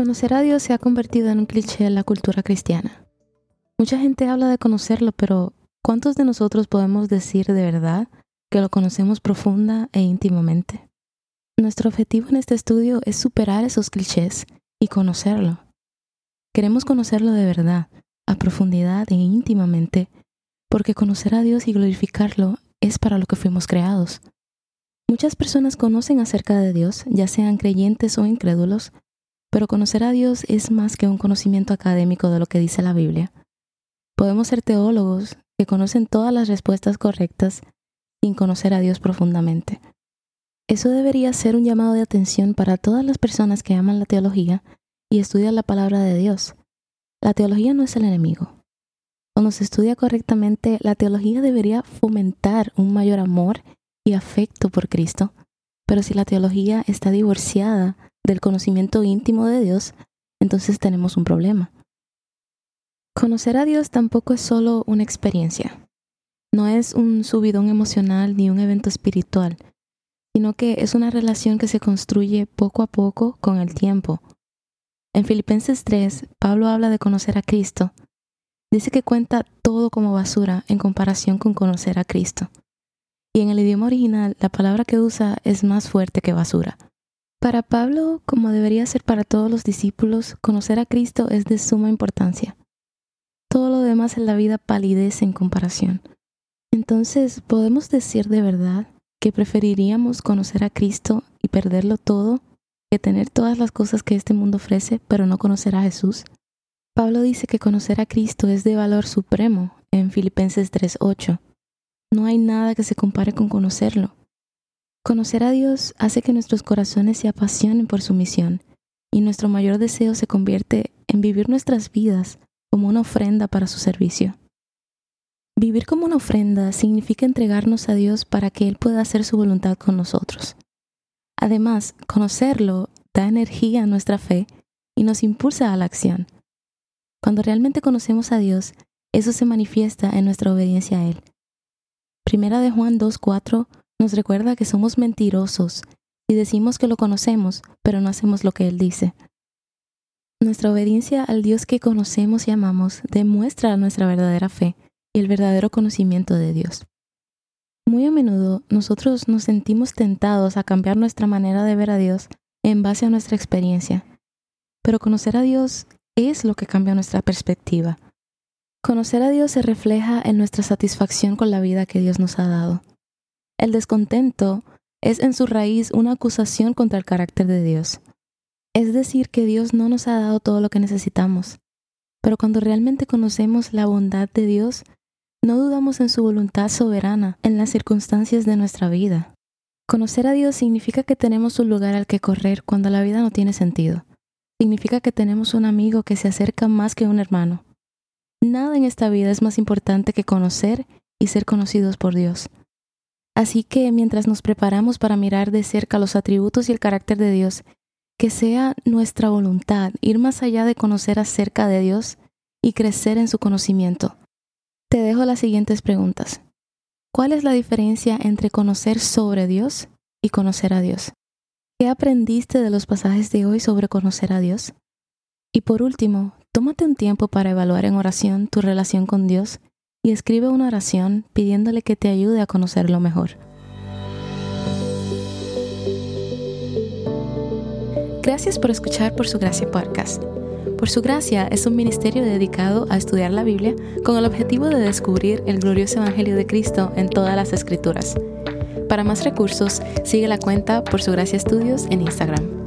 Conocer a Dios se ha convertido en un cliché en la cultura cristiana. Mucha gente habla de conocerlo, pero ¿cuántos de nosotros podemos decir de verdad que lo conocemos profunda e íntimamente? Nuestro objetivo en este estudio es superar esos clichés y conocerlo. Queremos conocerlo de verdad, a profundidad e íntimamente, porque conocer a Dios y glorificarlo es para lo que fuimos creados. Muchas personas conocen acerca de Dios, ya sean creyentes o incrédulos, pero conocer a Dios es más que un conocimiento académico de lo que dice la Biblia. Podemos ser teólogos que conocen todas las respuestas correctas sin conocer a Dios profundamente. Eso debería ser un llamado de atención para todas las personas que aman la teología y estudian la palabra de Dios. La teología no es el enemigo. Cuando se estudia correctamente, la teología debería fomentar un mayor amor y afecto por Cristo. Pero si la teología está divorciada del conocimiento íntimo de Dios, entonces tenemos un problema. Conocer a Dios tampoco es solo una experiencia, no es un subidón emocional ni un evento espiritual, sino que es una relación que se construye poco a poco con el tiempo. En Filipenses 3, Pablo habla de conocer a Cristo. Dice que cuenta todo como basura en comparación con conocer a Cristo. Y en el idioma original, la palabra que usa es más fuerte que basura. Para Pablo, como debería ser para todos los discípulos, conocer a Cristo es de suma importancia. Todo lo demás en la vida palidece en comparación. Entonces, ¿podemos decir de verdad que preferiríamos conocer a Cristo y perderlo todo que tener todas las cosas que este mundo ofrece, pero no conocer a Jesús? Pablo dice que conocer a Cristo es de valor supremo en Filipenses 3:8. No hay nada que se compare con conocerlo. Conocer a Dios hace que nuestros corazones se apasionen por su misión y nuestro mayor deseo se convierte en vivir nuestras vidas como una ofrenda para su servicio. Vivir como una ofrenda significa entregarnos a Dios para que Él pueda hacer su voluntad con nosotros. Además, conocerlo da energía a nuestra fe y nos impulsa a la acción. Cuando realmente conocemos a Dios, eso se manifiesta en nuestra obediencia a Él. Primera de Juan 2.4 nos recuerda que somos mentirosos y decimos que lo conocemos, pero no hacemos lo que Él dice. Nuestra obediencia al Dios que conocemos y amamos demuestra nuestra verdadera fe y el verdadero conocimiento de Dios. Muy a menudo nosotros nos sentimos tentados a cambiar nuestra manera de ver a Dios en base a nuestra experiencia, pero conocer a Dios es lo que cambia nuestra perspectiva. Conocer a Dios se refleja en nuestra satisfacción con la vida que Dios nos ha dado. El descontento es en su raíz una acusación contra el carácter de Dios. Es decir, que Dios no nos ha dado todo lo que necesitamos. Pero cuando realmente conocemos la bondad de Dios, no dudamos en su voluntad soberana en las circunstancias de nuestra vida. Conocer a Dios significa que tenemos un lugar al que correr cuando la vida no tiene sentido. Significa que tenemos un amigo que se acerca más que un hermano. Nada en esta vida es más importante que conocer y ser conocidos por Dios. Así que mientras nos preparamos para mirar de cerca los atributos y el carácter de Dios, que sea nuestra voluntad ir más allá de conocer acerca de Dios y crecer en su conocimiento. Te dejo las siguientes preguntas. ¿Cuál es la diferencia entre conocer sobre Dios y conocer a Dios? ¿Qué aprendiste de los pasajes de hoy sobre conocer a Dios? Y por último, tómate un tiempo para evaluar en oración tu relación con Dios y escribe una oración pidiéndole que te ayude a conocerlo mejor. Gracias por escuchar Por Su Gracia Podcast. Por Su Gracia es un ministerio dedicado a estudiar la Biblia con el objetivo de descubrir el glorioso Evangelio de Cristo en todas las Escrituras. Para más recursos, sigue la cuenta Por Su Gracia Estudios en Instagram.